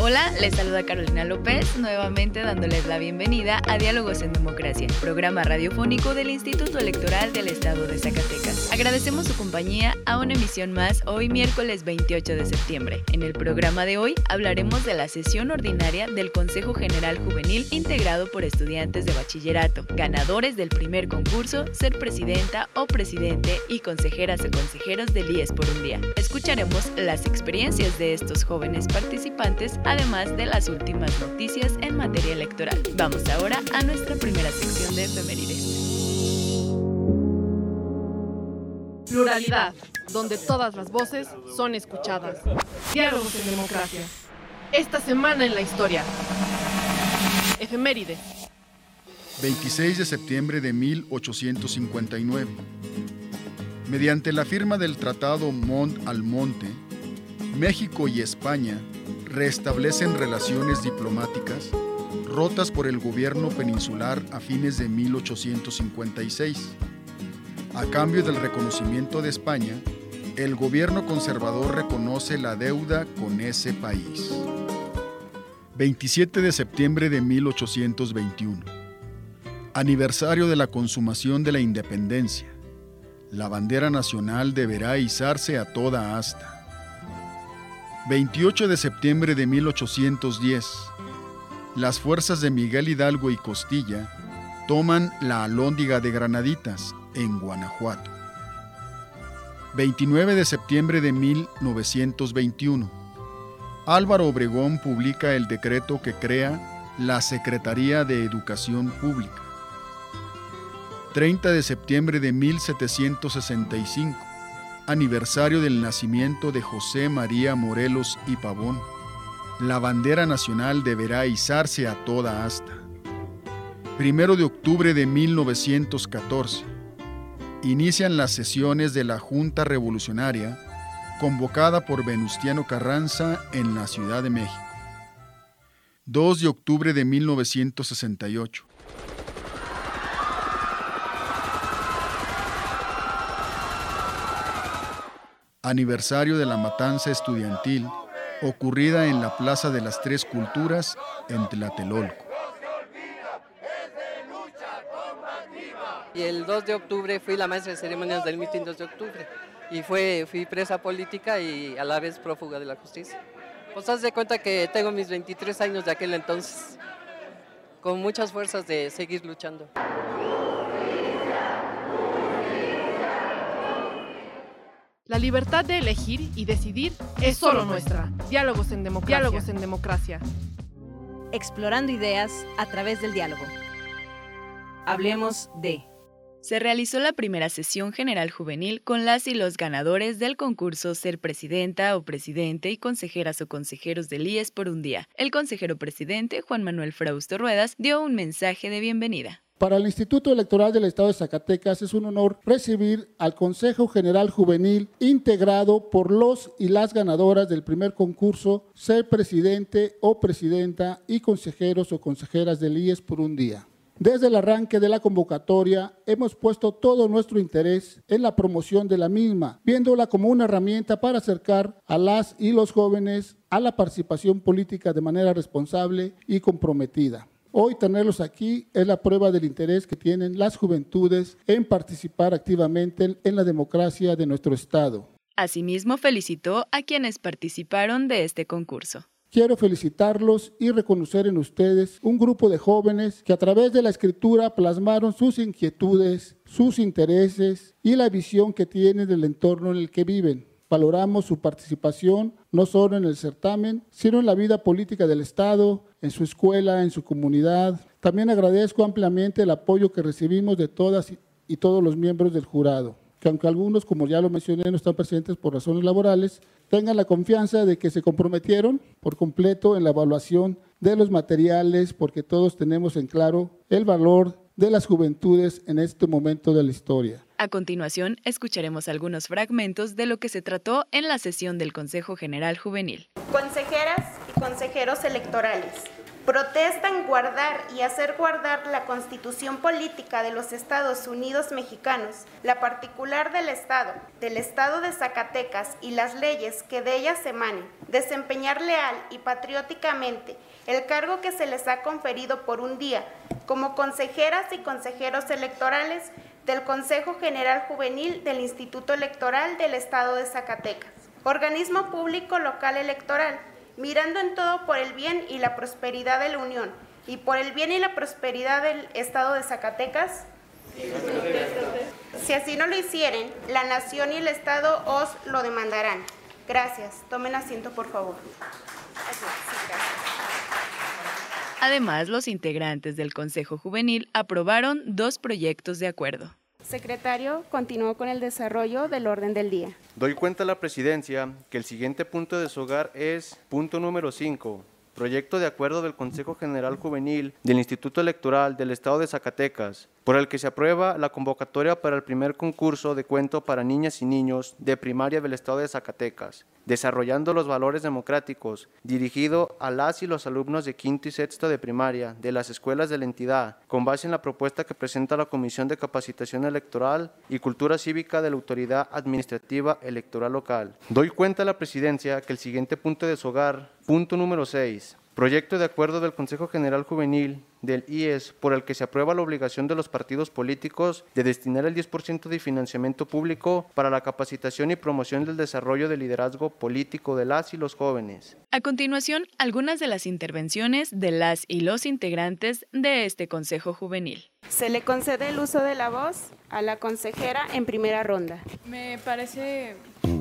Hola, les saluda Carolina López, nuevamente dándoles la bienvenida a Diálogos en Democracia, programa radiofónico del Instituto Electoral del Estado de Zacatecas. Agradecemos su compañía a una emisión más hoy miércoles 28 de septiembre. En el programa de hoy hablaremos de la sesión ordinaria del Consejo General Juvenil integrado por estudiantes de bachillerato, ganadores del primer concurso, ser presidenta o presidente y consejeras o consejeros del IES por un día. Escucharemos las experiencias de estos jóvenes participantes además de las últimas noticias en materia electoral. Vamos ahora a nuestra primera sección de efemérides. Pluralidad, donde todas las voces son escuchadas. Diálogos en democracia. Esta semana en la historia. Efemérides. 26 de septiembre de 1859. Mediante la firma del Tratado Mont-Almonte, México y España restablecen relaciones diplomáticas rotas por el gobierno peninsular a fines de 1856. A cambio del reconocimiento de España, el gobierno conservador reconoce la deuda con ese país. 27 de septiembre de 1821. Aniversario de la consumación de la independencia. La bandera nacional deberá izarse a toda asta. 28 de septiembre de 1810, las fuerzas de Miguel Hidalgo y Costilla toman la Alhóndiga de Granaditas, en Guanajuato. 29 de septiembre de 1921, Álvaro Obregón publica el decreto que crea la Secretaría de Educación Pública. 30 de septiembre de 1765, aniversario del nacimiento de José María Morelos y Pavón. La bandera nacional deberá izarse a toda asta. Primero de octubre de 1914. Inician las sesiones de la Junta Revolucionaria, convocada por Venustiano Carranza en la Ciudad de México. 2 de octubre de 1968. Aniversario de la matanza estudiantil ocurrida en la Plaza de las Tres Culturas en Tlatelolco. Y el 2 de octubre fui la maestra de ceremonias del mitin 2 de octubre y fue, fui presa política y a la vez prófuga de la justicia. Pues haz de cuenta que tengo mis 23 años de aquel entonces, con muchas fuerzas de seguir luchando. La libertad de elegir y decidir es solo nuestra. Diálogos en democracia. Diálogos en democracia. Explorando ideas a través del diálogo. Hablemos de. Se realizó la primera sesión general juvenil con las y los ganadores del concurso Ser Presidenta o Presidente y consejeras o consejeros del IES por un día. El consejero presidente, Juan Manuel Frausto Ruedas, dio un mensaje de bienvenida. Para el Instituto Electoral del Estado de Zacatecas es un honor recibir al Consejo General Juvenil integrado por los y las ganadoras del primer concurso Ser Presidente o Presidenta y consejeros o consejeras del IES por un día. Desde el arranque de la convocatoria hemos puesto todo nuestro interés en la promoción de la misma, viéndola como una herramienta para acercar a las y los jóvenes a la participación política de manera responsable y comprometida. Hoy tenerlos aquí es la prueba del interés que tienen las juventudes en participar activamente en la democracia de nuestro Estado. Asimismo, felicitó a quienes participaron de este concurso. Quiero felicitarlos y reconocer en ustedes un grupo de jóvenes que a través de la escritura plasmaron sus inquietudes, sus intereses y la visión que tienen del entorno en el que viven. Valoramos su participación no solo en el certamen, sino en la vida política del Estado, en su escuela, en su comunidad. También agradezco ampliamente el apoyo que recibimos de todas y todos los miembros del jurado, que aunque algunos, como ya lo mencioné, no están presentes por razones laborales, tengan la confianza de que se comprometieron por completo en la evaluación de los materiales, porque todos tenemos en claro el valor de las juventudes en este momento de la historia. A continuación, escucharemos algunos fragmentos de lo que se trató en la sesión del Consejo General Juvenil. Consejeras y consejeros electorales, protestan guardar y hacer guardar la constitución política de los Estados Unidos mexicanos, la particular del Estado, del Estado de Zacatecas y las leyes que de ellas emanen, desempeñar leal y patrióticamente el cargo que se les ha conferido por un día como consejeras y consejeros electorales del Consejo General Juvenil del Instituto Electoral del Estado de Zacatecas, organismo público local electoral, mirando en todo por el bien y la prosperidad de la Unión y por el bien y la prosperidad del Estado de Zacatecas. Si así no lo hicieren, la Nación y el Estado os lo demandarán. Gracias. Tomen asiento, por favor. Además, los integrantes del Consejo Juvenil aprobaron dos proyectos de acuerdo. Secretario, continuó con el desarrollo del orden del día. Doy cuenta a la presidencia que el siguiente punto de su hogar es punto número 5, proyecto de acuerdo del Consejo General Juvenil del Instituto Electoral del Estado de Zacatecas, por el que se aprueba la convocatoria para el primer concurso de cuento para niñas y niños de primaria del Estado de Zacatecas, desarrollando los valores democráticos, dirigido a las y los alumnos de quinto y sexto de primaria de las escuelas de la entidad, con base en la propuesta que presenta la Comisión de Capacitación Electoral y Cultura Cívica de la Autoridad Administrativa Electoral Local. Doy cuenta a la presidencia que el siguiente punto de su hogar, punto número 6, Proyecto de acuerdo del Consejo General Juvenil del IES por el que se aprueba la obligación de los partidos políticos de destinar el 10% de financiamiento público para la capacitación y promoción del desarrollo del liderazgo político de las y los jóvenes. A continuación, algunas de las intervenciones de las y los integrantes de este Consejo Juvenil. Se le concede el uso de la voz a la consejera en primera ronda. Me parece,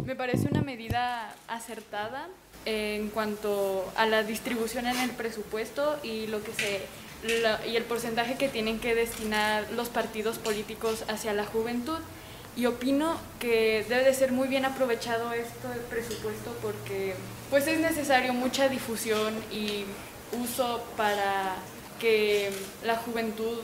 me parece una medida acertada en cuanto a la distribución en el presupuesto y lo que se y el porcentaje que tienen que destinar los partidos políticos hacia la juventud y opino que debe de ser muy bien aprovechado esto del presupuesto porque pues es necesario mucha difusión y uso para que la juventud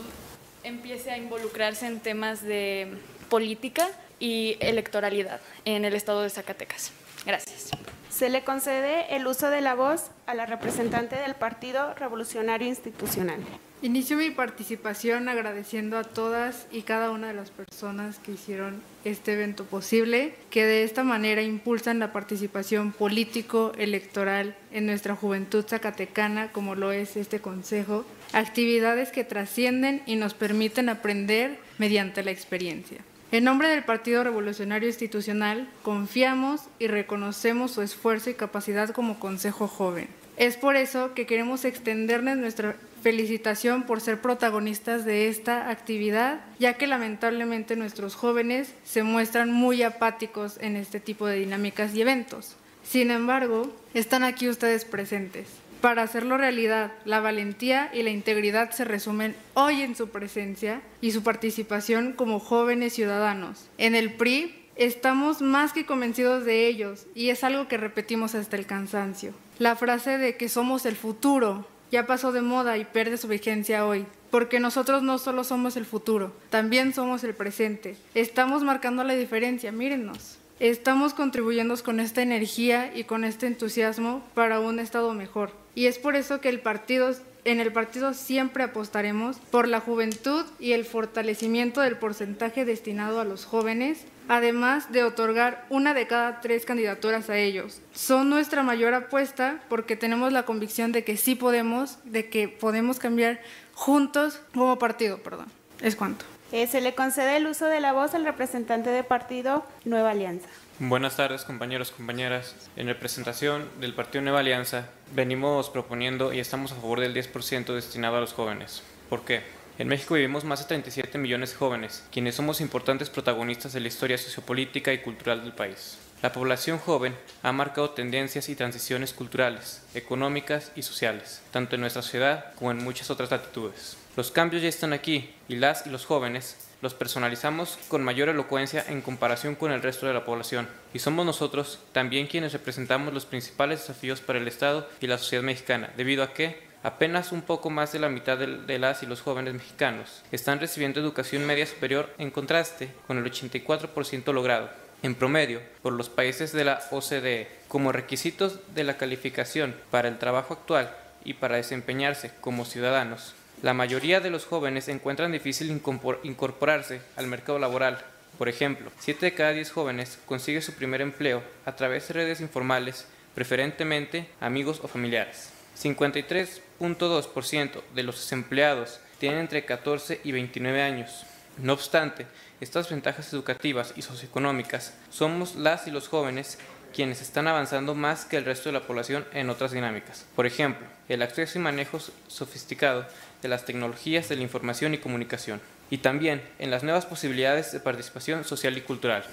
empiece a involucrarse en temas de política y electoralidad en el estado de Zacatecas. Gracias. Se le concede el uso de la voz a la representante del Partido Revolucionario Institucional. Inicio mi participación agradeciendo a todas y cada una de las personas que hicieron este evento posible, que de esta manera impulsan la participación político-electoral en nuestra juventud zacatecana, como lo es este Consejo, actividades que trascienden y nos permiten aprender mediante la experiencia. En nombre del Partido Revolucionario Institucional, confiamos y reconocemos su esfuerzo y capacidad como Consejo Joven. Es por eso que queremos extenderles nuestra felicitación por ser protagonistas de esta actividad, ya que lamentablemente nuestros jóvenes se muestran muy apáticos en este tipo de dinámicas y eventos. Sin embargo, están aquí ustedes presentes. Para hacerlo realidad, la valentía y la integridad se resumen hoy en su presencia y su participación como jóvenes ciudadanos. En el PRI estamos más que convencidos de ellos y es algo que repetimos hasta el cansancio. La frase de que somos el futuro ya pasó de moda y pierde su vigencia hoy, porque nosotros no solo somos el futuro, también somos el presente. Estamos marcando la diferencia, mírennos. Estamos contribuyendo con esta energía y con este entusiasmo para un Estado mejor. Y es por eso que el partido, en el partido siempre apostaremos por la juventud y el fortalecimiento del porcentaje destinado a los jóvenes, además de otorgar una de cada tres candidaturas a ellos. Son nuestra mayor apuesta porque tenemos la convicción de que sí podemos, de que podemos cambiar juntos como partido, perdón. Es cuanto. Eh, se le concede el uso de la voz al representante de partido Nueva Alianza. Buenas tardes compañeros, compañeras. En representación del Partido Nueva Alianza venimos proponiendo y estamos a favor del 10% destinado a los jóvenes. ¿Por qué? En México vivimos más de 37 millones de jóvenes, quienes somos importantes protagonistas de la historia sociopolítica y cultural del país. La población joven ha marcado tendencias y transiciones culturales, económicas y sociales, tanto en nuestra ciudad como en muchas otras latitudes. Los cambios ya están aquí y las y los jóvenes los personalizamos con mayor elocuencia en comparación con el resto de la población. Y somos nosotros también quienes representamos los principales desafíos para el Estado y la sociedad mexicana, debido a que apenas un poco más de la mitad de, las y los jóvenes mexicanos están recibiendo educación media superior en contraste con el 84% logrado en promedio por los países de la OCDE como requisitos de la calificación para el trabajo actual y para desempeñarse como ciudadanos. La mayoría de los jóvenes encuentran difícil incorporarse al mercado laboral. Por ejemplo, 7 de cada 10 jóvenes consigue su primer empleo a través de redes informales, preferentemente amigos o familiares. 53.2% de los desempleados tienen entre 14 y 29 años. No obstante, estas ventajas educativas y socioeconómicas somos las y los jóvenes quienes están avanzando más que el resto de la población en otras dinámicas. Por ejemplo, el acceso y manejo sofisticado de las tecnologías de la información y comunicación, y también en las nuevas posibilidades de participación social y cultural.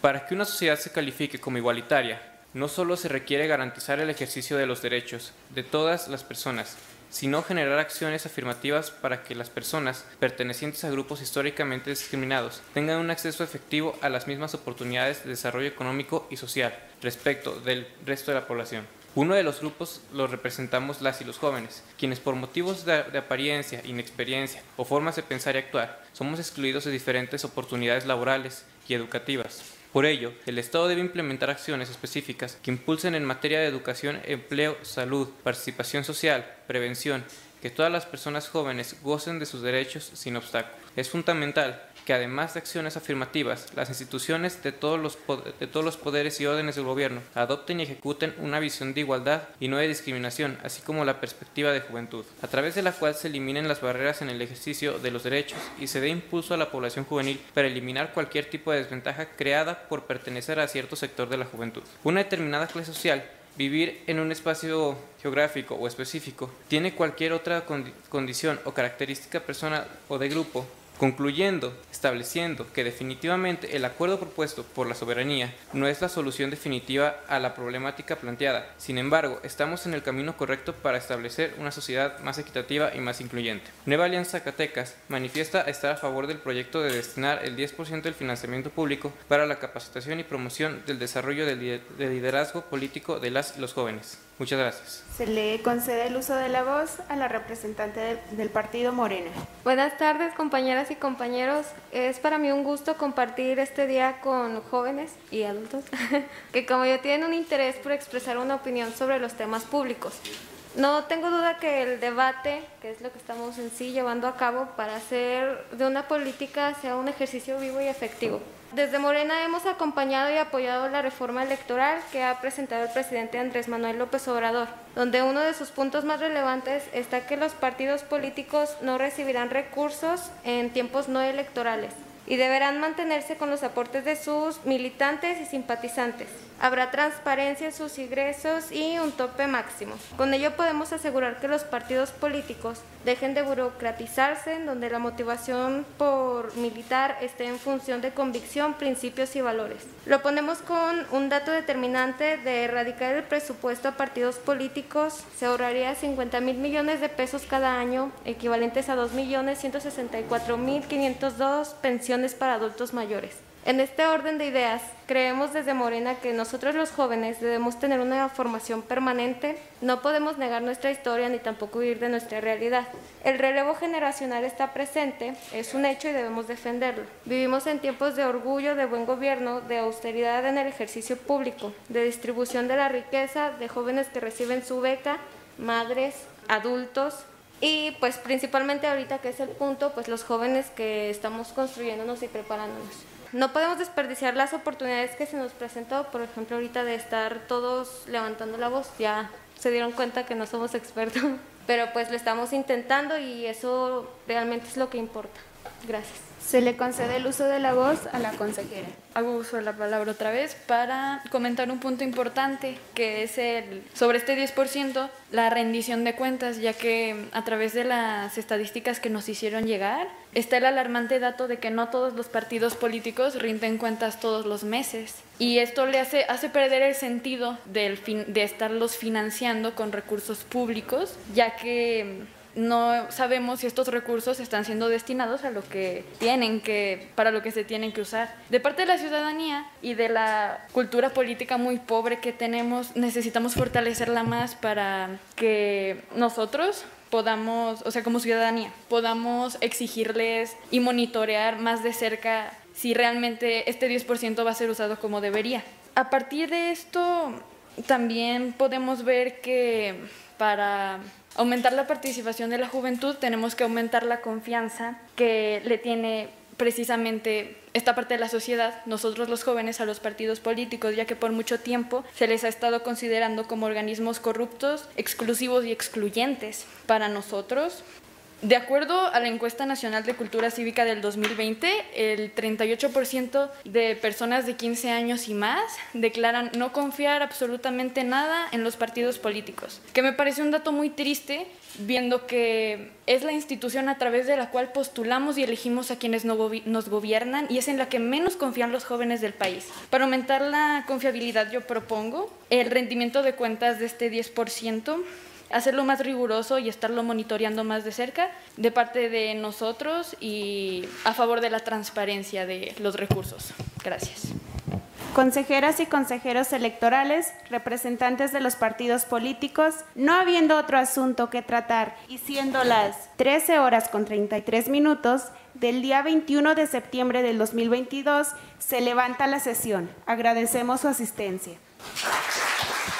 Para que una sociedad se califique como igualitaria, no solo se requiere garantizar el ejercicio de los derechos de todas las personas, sino generar acciones afirmativas para que las personas pertenecientes a grupos históricamente discriminados tengan un acceso efectivo a las mismas oportunidades de desarrollo económico y social respecto del resto de la población. Uno de los grupos los representamos las y los jóvenes, quienes por motivos de, de, apariencia, inexperiencia o formas de pensar y actuar somos excluidos de diferentes oportunidades laborales y educativas. Por ello, el Estado debe implementar acciones específicas que impulsen en materia de educación, empleo, salud, participación social, prevención, que todas las personas jóvenes gocen de sus derechos sin obstáculos. Es fundamental que además de acciones afirmativas, las instituciones de todos, los de todos los poderes y órdenes del gobierno adopten y ejecuten una visión de igualdad y no de discriminación, así como la perspectiva de juventud, a través de la cual se eliminen las barreras en el ejercicio de los derechos y se dé impulso a la población juvenil para eliminar cualquier tipo de desventaja creada por pertenecer a cierto sector de la juventud. Una determinada clase social vivir en un espacio geográfico o específico tiene cualquier otra condición o característica personal o de grupo concluyendo, estableciendo que definitivamente el acuerdo propuesto por la soberanía no es la solución definitiva a la problemática planteada. Sin embargo, estamos en el camino correcto para establecer una sociedad más equitativa y más incluyente. Nueva Alianza Zacatecas manifiesta estar a favor del proyecto de destinar el 10% del financiamiento público para la capacitación y promoción del desarrollo del liderazgo político de las y los jóvenes. Muchas gracias. Se le concede el uso de la voz a la representante del, partido Morena. Buenas tardes, compañeras y compañeros. Es para mí un gusto compartir este día con jóvenes y adultos que como yo tienen un interés por expresar una opinión sobre los temas públicos. No tengo duda que el debate, que es lo que estamos en sí llevando a cabo para hacer de una política sea un ejercicio vivo y efectivo. Desde Morena hemos acompañado y apoyado la reforma electoral que ha presentado el presidente Andrés Manuel López Obrador, donde uno de sus puntos más relevantes está que los partidos políticos no recibirán recursos en tiempos no electorales y deberán mantenerse con los aportes de sus militantes y simpatizantes. Habrá transparencia en sus ingresos y un tope máximo. Con ello podemos asegurar que los partidos políticos dejen de burocratizarse, en donde la motivación por militar esté en función de convicción, principios y valores. Lo ponemos con un dato determinante de erradicar el presupuesto a partidos políticos. Se ahorraría 50 mil millones de pesos cada año, equivalentes a 2 millones 164 mil 502 pensiones para adultos mayores. En este orden de ideas, creemos desde Morena que nosotros los jóvenes debemos tener una formación permanente, no podemos negar nuestra historia ni tampoco huir de nuestra realidad. El relevo generacional está presente, es un hecho y debemos defenderlo. Vivimos en tiempos de orgullo, de buen gobierno, de austeridad en el ejercicio público, de distribución de la riqueza, de jóvenes que reciben su beca, madres, adultos, y pues principalmente ahorita que es el punto, pues los jóvenes que estamos construyéndonos y preparándonos. No podemos desperdiciar las oportunidades que se nos presentó, por ejemplo, ahorita de estar todos levantando la voz. Ya se dieron cuenta que no somos expertos, pero pues lo estamos intentando y eso realmente es lo que importa. Gracias. Se le concede el uso de la voz a la consejera. Hago uso de la palabra otra vez para comentar un punto importante que es el sobre este 10%, la rendición de cuentas, ya que a través de las estadísticas que nos hicieron llegar, está el alarmante dato de que no todos los partidos políticos rinden cuentas todos los meses. Y esto le hace, hace perder el sentido del fin, de estarlos financiando con recursos públicos, ya que no sabemos si estos recursos están siendo destinados a lo que tienen que, para lo que se tienen que usar. De parte de la ciudadanía y de la cultura política muy pobre que tenemos, necesitamos fortalecerla más para que nosotros podamos, o sea, como ciudadanía, podamos exigirles y monitorear más de cerca si realmente este 10% va a ser usado como debería. A partir de esto, también podemos ver que para aumentar la participación de la juventud, tenemos que aumentar la confianza que le tiene precisamente esta parte de la sociedad, nosotros los jóvenes, a los partidos políticos, ya que por mucho tiempo se les ha estado considerando como organismos corruptos, exclusivos y excluyentes. Para nosotros, de acuerdo a la encuesta nacional de cultura cívica del 2020, el 38% de personas de 15 años y más declaran no confiar absolutamente nada en los partidos políticos, que me parece un dato muy triste viendo que es la institución a través de la cual postulamos y elegimos a quienes nos gobiernan y es en la que menos confían los jóvenes del país. Para aumentar la confiabilidad yo propongo el rendimiento de cuentas de este 10%, hacerlo más riguroso y estarlo monitoreando más de cerca de parte de nosotros y a favor de la transparencia de los recursos. Gracias. Consejeras y consejeros electorales, representantes de los partidos políticos, no habiendo otro asunto que tratar y siendo las 13 horas con 33 minutos del día 21 de septiembre del 2022, se levanta la sesión. Agradecemos su asistencia.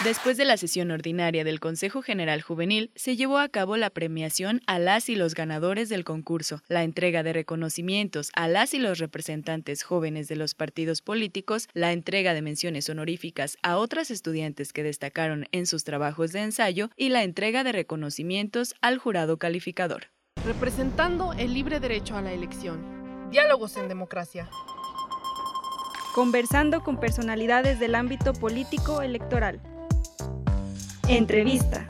Después de la sesión ordinaria del Consejo General Juvenil, se llevó a cabo la premiación a las y los ganadores del concurso, la entrega de reconocimientos a las y los representantes jóvenes de los partidos políticos, la entrega de menciones honoríficas a otras estudiantes que destacaron en sus trabajos de ensayo y la entrega de reconocimientos al jurado calificador. Representando el libre derecho a la elección. Diálogos en democracia conversando con personalidades del ámbito político electoral. Entrevista.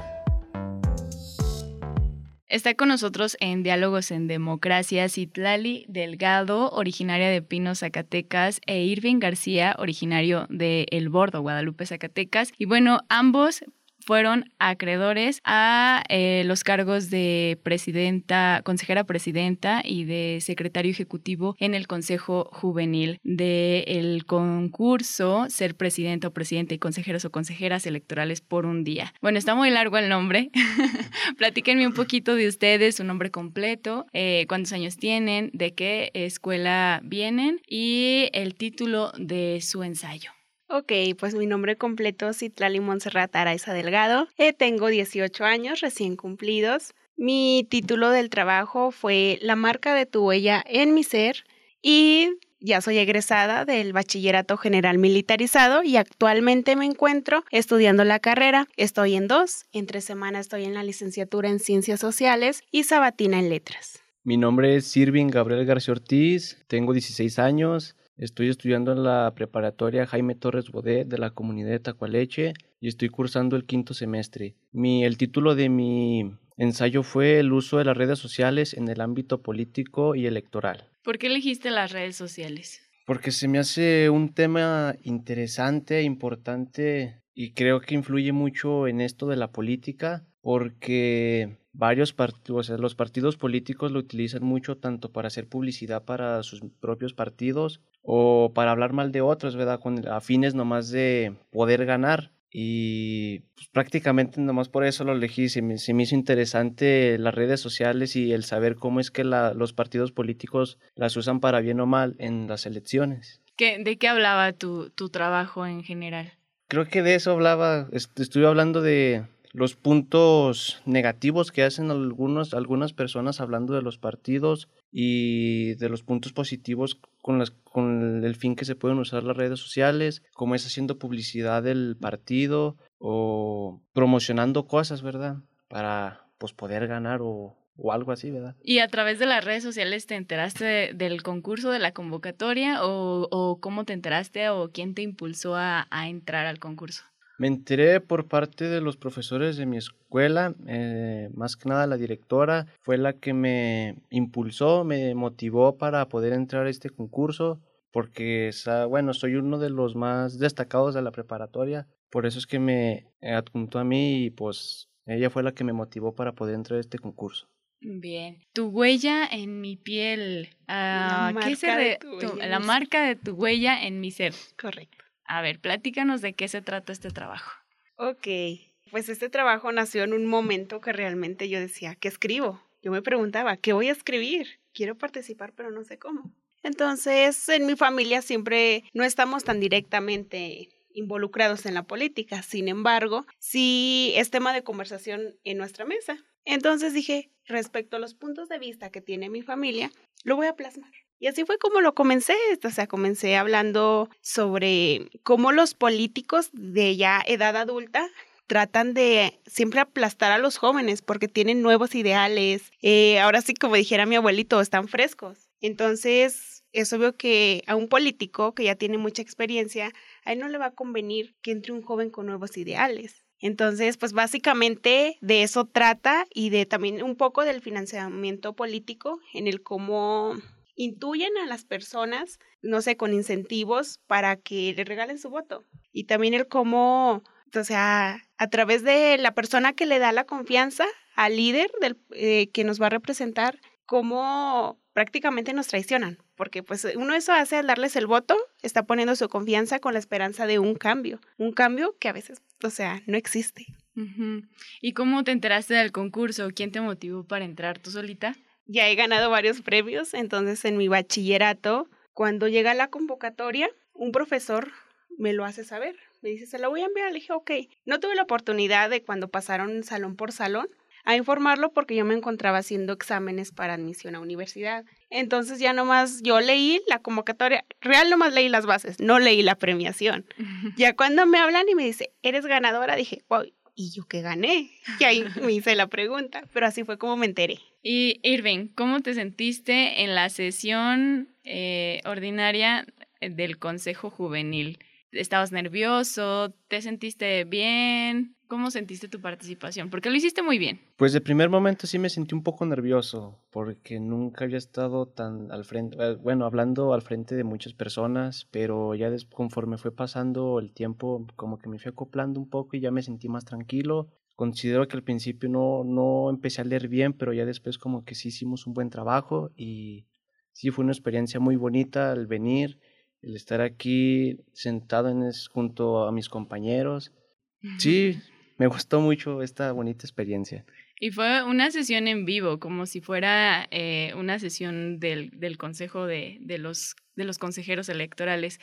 Está con nosotros en Diálogos en Democracia Citlali Delgado, originaria de Pino, Zacatecas, e Irving García, originario de El Bordo, Guadalupe, Zacatecas. Y bueno, ambos fueron acreedores a eh, los cargos de presidenta, consejera presidenta y de secretario ejecutivo en el Consejo Juvenil del concurso Ser Presidenta o Presidente y Consejeros o Consejeras Electorales por un día. Bueno, está muy largo el nombre. Platíquenme un poquito de ustedes, su nombre completo, eh, cuántos años tienen, de qué escuela vienen y el título de su ensayo. Ok, pues mi nombre completo es Citlali Montserrat Araiza Delgado. Eh, tengo 18 años recién cumplidos. Mi título del trabajo fue La marca de tu huella en mi ser y ya soy egresada del Bachillerato General Militarizado y actualmente me encuentro estudiando la carrera. Estoy en dos, entre semana estoy en la licenciatura en Ciencias Sociales y sabatina en Letras. Mi nombre es Sirvin Gabriel García Ortiz, tengo 16 años, Estoy estudiando en la preparatoria Jaime Torres Bodet de la comunidad de Tacualeche y estoy cursando el quinto semestre. Mi, el título de mi ensayo fue El uso de las redes sociales en el ámbito político y electoral. ¿Por qué elegiste las redes sociales? Porque se me hace un tema interesante, importante y creo que influye mucho en esto de la política porque varios partidos, o sea, los partidos políticos lo utilizan mucho tanto para hacer publicidad para sus propios partidos o para hablar mal de otros, ¿verdad? Con afines nomás de poder ganar. Y pues, prácticamente nomás por eso lo elegí. Se me, hizo interesante las redes sociales y el saber cómo es que los partidos políticos las usan para bien o mal en las elecciones. ¿Qué, ¿De qué hablaba tu, tu trabajo en general? Creo que de eso hablaba. Estuve hablando de, los puntos negativos que hacen algunos, algunas personas hablando de los partidos y de los puntos positivos con, las, con el fin que se pueden usar las redes sociales, como es haciendo publicidad del partido o promocionando cosas, ¿verdad? Para pues, poder ganar o o algo así, ¿verdad? ¿Y a través de las redes sociales te enteraste del concurso, de la convocatoria o, cómo te enteraste o quién te impulsó a, entrar al concurso? Me enteré por parte de los profesores de mi escuela, eh, más que nada la directora fue la que me impulsó, me motivó para poder entrar a este concurso, porque, bueno, soy uno de los más destacados de la preparatoria, por eso es que me adjuntó a mí y pues ella fue la que me motivó para poder entrar a este concurso. Bien. Tu huella en mi piel. la, ah, marca de tu la marca de tu huella en mi ser. Correcto. A ver, platícanos de qué se trata este trabajo. Ok. Pues este trabajo nació en un momento que realmente yo decía, ¿qué escribo? Yo me preguntaba, ¿qué voy a escribir? Quiero participar, pero no sé cómo. Entonces, en mi familia siempre no estamos tan directamente involucrados en la política. Sin embargo, sí es tema de conversación en nuestra mesa. Entonces dije, respecto a los puntos de vista que tiene mi familia, lo voy a plasmar. Y así fue como lo comencé, o sea, comencé hablando sobre cómo los políticos de ya edad adulta tratan de siempre aplastar a los jóvenes porque tienen nuevos ideales. Eh, ahora sí, como dijera mi abuelito, están frescos. Entonces, es obvio que a un político que ya tiene mucha experiencia, a él no le va a convenir que entre un joven con nuevos ideales. Entonces, pues básicamente de eso trata y de también un poco del financiamiento político en el cómo intuyen a las personas, no sé, con incentivos para que le regalen su voto. Y también el cómo, o sea, a través de la persona que le da la confianza al líder del, eh, que nos va a representar, cómo prácticamente nos traicionan, porque pues uno eso hace al darles el voto, está poniendo su confianza con la esperanza de un cambio, un cambio que a veces, o sea, no existe. ¿Y cómo te enteraste del concurso? ¿Quién te motivó para entrar tú solita? Ya he ganado varios premios, entonces en mi bachillerato, cuando llega la convocatoria, un profesor me lo hace saber. Me dice, se lo voy a enviar. Le dije, ok. No tuve la oportunidad de cuando pasaron salón por salón, a informarlo porque yo me encontraba haciendo exámenes para admisión a universidad. Entonces ya nomás yo leí la convocatoria, real nomás leí las bases, no leí la premiación. Ya cuando me hablan y me dice, eres ganadora, dije, wow, ¿y yo qué gané? Y ahí me hice la pregunta, pero así fue como me enteré. Y Irving, ¿cómo te sentiste en la sesión eh, ordinaria del Consejo Juvenil? ¿Estabas nervioso? ¿Te sentiste bien? ¿Cómo sentiste tu participación? Porque lo hiciste muy bien. Pues de primer momento sí me sentí un poco nervioso porque nunca había estado tan al frente, eh, bueno, hablando al frente de muchas personas, pero ya conforme fue pasando el tiempo, como que me fui acoplando un poco y ya me sentí más tranquilo. Considero que al principio no, no empecé a leer bien, pero ya después como que sí hicimos un buen trabajo y sí fue una experiencia muy bonita al venir, el estar aquí sentado en junto a mis compañeros. Sí, me gustó mucho esta bonita experiencia. Y fue una sesión en vivo, como si fuera eh, una sesión del, del consejo de, de, los, de los consejeros electorales.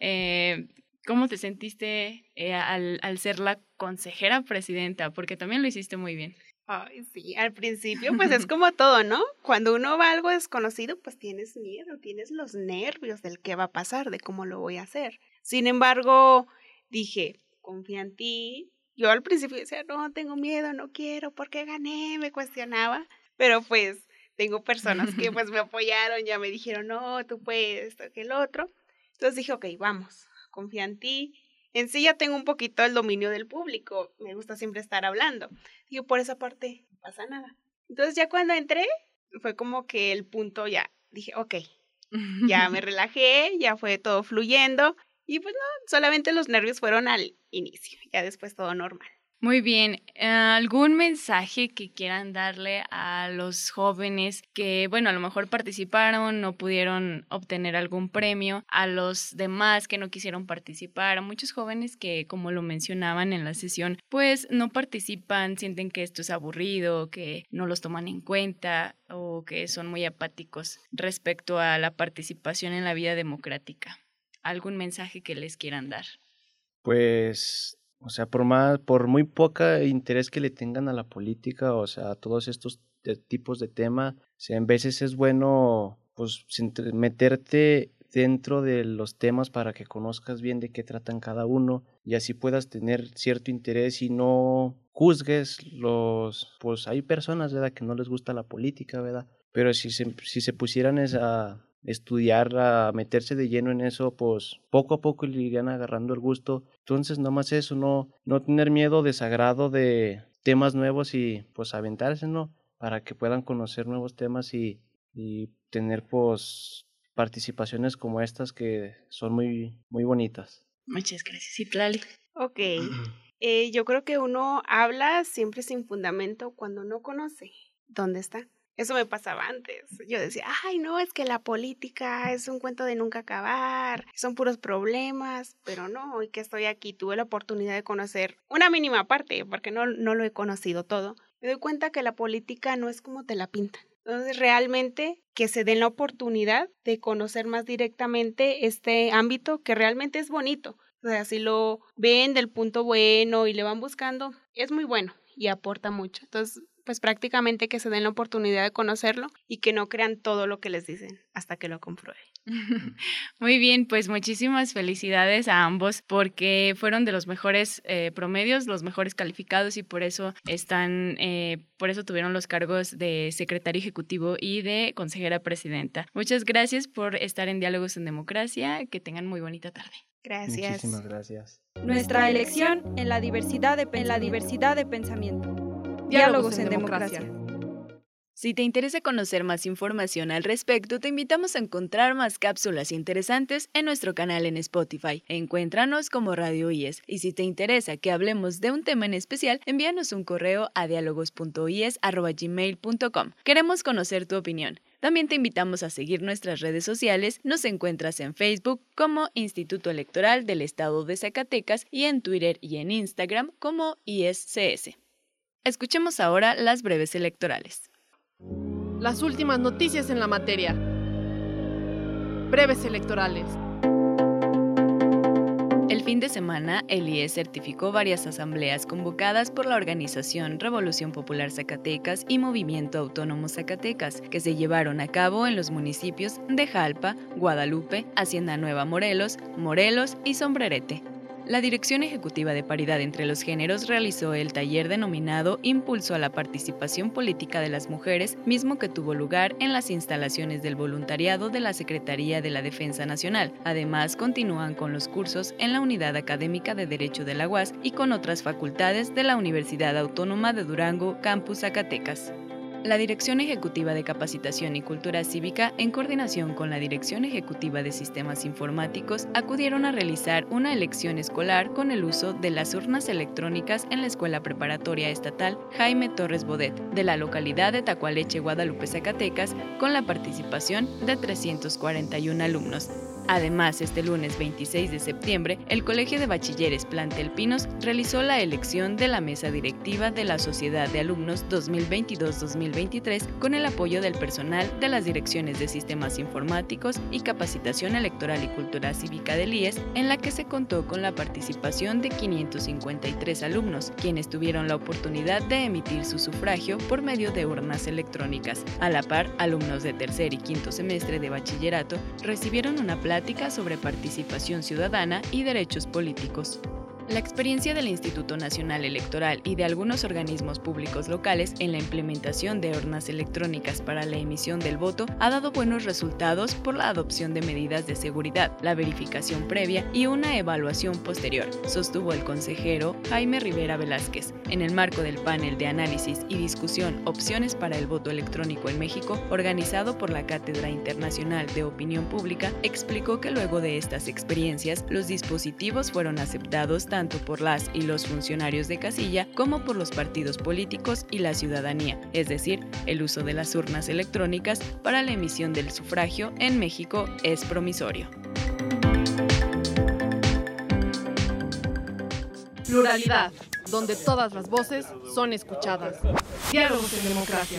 Eh, ¿Cómo te sentiste eh, al, al, ser la consejera presidenta? Porque también lo hiciste muy bien. Ay, sí, al principio pues es como todo, ¿no? Cuando uno va a algo desconocido, pues tienes miedo, tienes los nervios del qué va a pasar, de cómo lo voy a hacer. Sin embargo, dije, confía en ti, yo al principio decía, no, tengo miedo, no quiero, ¿por qué gané? Me cuestionaba, pero pues tengo personas que pues me apoyaron, ya me dijeron, no, tú puedes, esto que el otro. Entonces dije, ok, vamos, confía en ti. En sí ya tengo un poquito el dominio del público, me gusta siempre estar hablando. Digo, por esa parte, no pasa nada. Entonces ya cuando entré, fue como que el punto ya, dije, ok, ya me relajé, ya fue todo fluyendo y pues no, solamente los nervios fueron al inicio, ya después todo normal. Muy bien, ¿algún mensaje que quieran darle a los jóvenes que, bueno, a lo mejor participaron, no pudieron obtener algún premio, a los demás que no quisieron participar, a muchos jóvenes que, como lo mencionaban en la sesión, pues no participan, sienten que esto es aburrido, que no los toman en cuenta o que son muy apáticos respecto a la participación en la vida democrática? algún mensaje que les quieran dar. Pues, o sea, por más, por muy poca interés que le tengan a la política, o sea, a todos estos tipos de temas, o sea, en veces es bueno, pues, meterte dentro de los temas para que conozcas bien de qué tratan cada uno y así puedas tener cierto interés y no juzgues los, pues hay personas, ¿verdad?, que no les gusta la política, ¿verdad? Pero si se, si se pusieran a estudiar, a meterse de lleno en eso, pues poco a poco le irían agarrando el gusto. Entonces, nomás eso, no, no tener miedo, desagrado de temas nuevos y pues aventarse, ¿no? Para que puedan conocer nuevos temas y, y tener pues participaciones como estas que son muy, muy bonitas. Muchas gracias, Itlali. Ok. Eh, yo creo que uno habla siempre sin fundamento cuando no conoce dónde está. Eso me pasaba antes. Yo decía, ay, no, es que la política es un cuento de nunca acabar, son puros problemas, pero no, hoy que estoy aquí tuve la oportunidad de conocer una mínima parte, porque no, no lo he conocido todo. Me doy cuenta que la política no es como te la pintan. Entonces, realmente que se den la oportunidad de conocer más directamente este ámbito que realmente es bonito. O sea, si lo ven del punto bueno y le van buscando, es muy bueno y aporta mucho. Entonces, pues prácticamente que se den la oportunidad de conocerlo y que no crean todo lo que les dicen hasta que lo comprueben. Muy bien, pues muchísimas felicidades a ambos porque fueron de los mejores eh, promedios, los mejores calificados y por eso están, eh, por eso tuvieron los cargos de secretario ejecutivo y de consejera presidenta. Muchas gracias por estar en Diálogos en Democracia. Que tengan muy bonita tarde. Gracias. Muchísimas gracias. Nuestra elección en la diversidad de, en la diversidad de pensamiento. Diálogos en democracia. Si te interesa conocer más información al respecto, te invitamos a encontrar más cápsulas interesantes en nuestro canal en Spotify. Encuéntranos como Radio IES. Y si te interesa que hablemos de un tema en especial, envíanos un correo a dialogos.ies.gmail.com. Queremos conocer tu opinión. También te invitamos a seguir nuestras redes sociales. Nos encuentras en Facebook como Instituto Electoral del Estado de Zacatecas y en Twitter y en Instagram como ISCS. Escuchemos ahora las breves electorales. Las últimas noticias en la materia. Breves electorales. El fin de semana, el IES certificó varias asambleas convocadas por la organización Revolución Popular Zacatecas y Movimiento Autónomo Zacatecas, que se llevaron a cabo en los municipios de Jalpa, Guadalupe, Hacienda Nueva Morelos, Morelos y Sombrerete. La Dirección Ejecutiva de Paridad entre los Géneros realizó el taller denominado Impulso a la Participación Política de las Mujeres, mismo que tuvo lugar en las instalaciones del voluntariado de la Secretaría de la Defensa Nacional. Además, continúan con los cursos en la Unidad Académica de Derecho de la UAS y con otras facultades de la Universidad Autónoma de Durango, Campus Zacatecas. La Dirección Ejecutiva de Capacitación y Cultura Cívica, en coordinación con la Dirección Ejecutiva de Sistemas Informáticos, acudieron a realizar una elección escolar con el uso de las urnas electrónicas en la Escuela Preparatoria Estatal Jaime Torres Bodet, de la localidad de Tacualeche, Guadalupe, Zacatecas, con la participación de 341 alumnos. Además, este lunes 26 de septiembre, el Colegio de Bachilleres Plantel Pinos realizó la elección de la mesa directiva de la Sociedad de Alumnos 2022-2023 con el apoyo del personal de las direcciones de sistemas informáticos y capacitación electoral y cultura cívica del IES, en la que se contó con la participación de 553 alumnos, quienes tuvieron la oportunidad de emitir su sufragio por medio de urnas electrónicas. A la par, alumnos de tercer y quinto semestre de bachillerato recibieron una plaza sobre participación ciudadana y derechos políticos. La experiencia del Instituto Nacional Electoral y de algunos organismos públicos locales en la implementación de urnas electrónicas para la emisión del voto ha dado buenos resultados por la adopción de medidas de seguridad, la verificación previa y una evaluación posterior, sostuvo el consejero Jaime Rivera Velázquez. En el marco del panel de análisis y discusión Opciones para el voto electrónico en México, organizado por la Cátedra Internacional de Opinión Pública, explicó que luego de estas experiencias, los dispositivos fueron aceptados tanto por las y los funcionarios de casilla como por los partidos políticos y la ciudadanía, es decir, el uso de las urnas electrónicas para la emisión del sufragio en México es promisorio. Pluralidad, donde todas las voces son escuchadas. Diálogos en democracia.